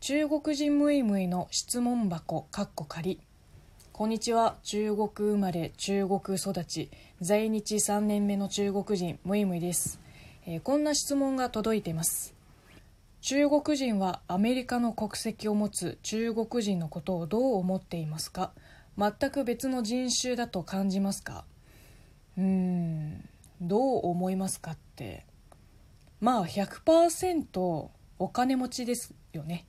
中国人ムイムイの質問箱かっこ仮。こんにちは。中国生まれ中国育ち。在日3年目の中国人ムイムイです、えーこんな質問が届いています。中国人はアメリカの国籍を持つ中国人のことをどう思っていますか？全く別の人種だと感じますか？うーんどう思いますかって。まあ100%お金持ちですよね。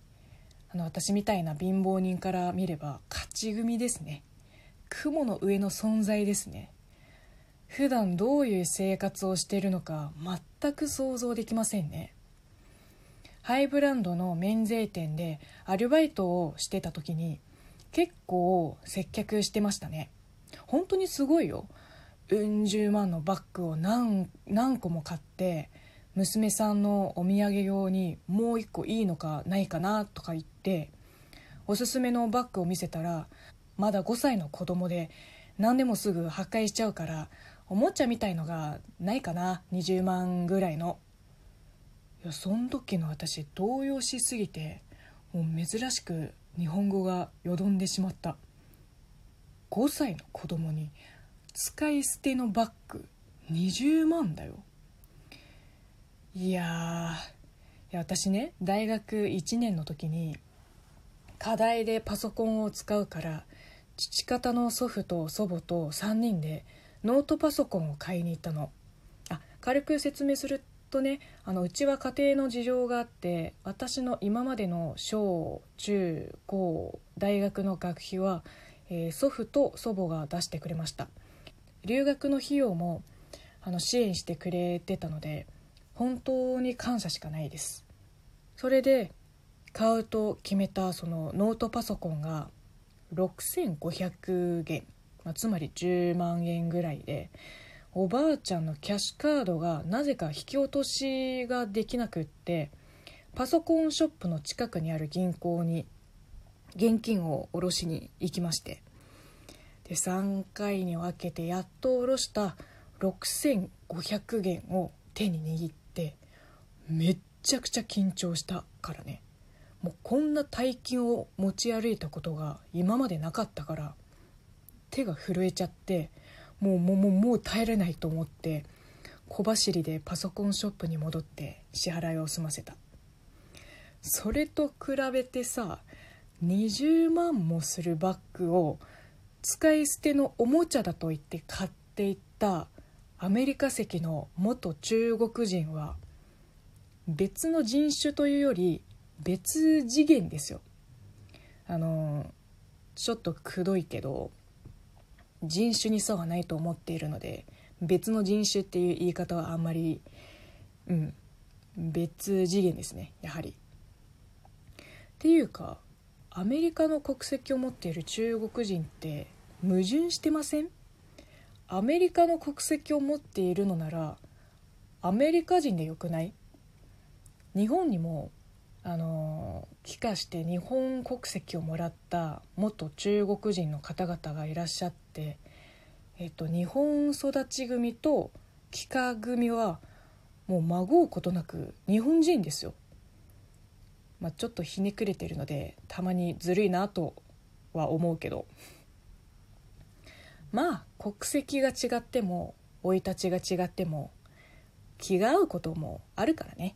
あの私みたいな貧乏人から見れば勝ち組ですね。雲の上の存在ですね。普段どういう生活をしているのか全く想像できませんね。ハイブランドの免税店でアルバイトをしてた時に結構接客してましたね。本当にすごいよ。うん十万のバッグを何何個も買って娘さんのお土産用にもう一個いいのかないかなとか言っておすすめのバッグを見せたらまだ5歳の子供で何でもすぐ破壊しちゃうからおもちゃみたいのがないかな20万ぐらいの。いやそん時の私動揺しすぎてもう珍しく日本語がよどんでしまった。5歳の子供に使い捨てのバッグ20万だよ。いやいや私ね大学1年の時に課題でパソコンを使うから父方の祖父と祖母と3人でノートパソコンを買いに行ったの。あ軽く説明するとねあのうちは家庭の事情があって私の今までの小中高大学の学費は、えー祖父と祖母が出してくれました。留学の費用もあの支援してくれてたので本当に感謝しかないです。それで買うと決めたそのノートパソコンが6500元、まあ、つまり10万円ぐらいでおばあちゃんのキャッシュカードがなぜか引き落としができなくってパソコンショップの近くにある銀行に現金を下ろしに行きまして。で3回に分けてやっと下ろした6500元を手に握っめっちゃくちゃ緊張したからね。もうこんな大金を持ち歩いたことが今までなかったから手が震えちゃってもうもうもうもう耐えれないと思って小走りでパソコンショップに戻って支払いを済ませた。それと比べてさ20万もするバッグを使い捨てのおもちゃだと言って買っていったアメリカ籍の元中国人は別の人種というより別次元ですよ。あのちょっとくどいけど人種に差はないと思っているので別の人種っていう言い方はあんまりうん別次元ですねやはり。っていうかアメリカの国籍を持っている中国人って矛盾してません？アメリカの国籍を持っているのならアメリカ人でよくない？日本にもあの帰化して日本国籍をもらった元中国人の方々がいらっしゃって、えっと、日本育ち組と帰化組はもうまごうことなく日本人ですよ。まあ、ちょっとひねくれてるのでたまにずるいなとは思うけどまあ国籍が違っても生い立ちが違っても気が合うこともあるからね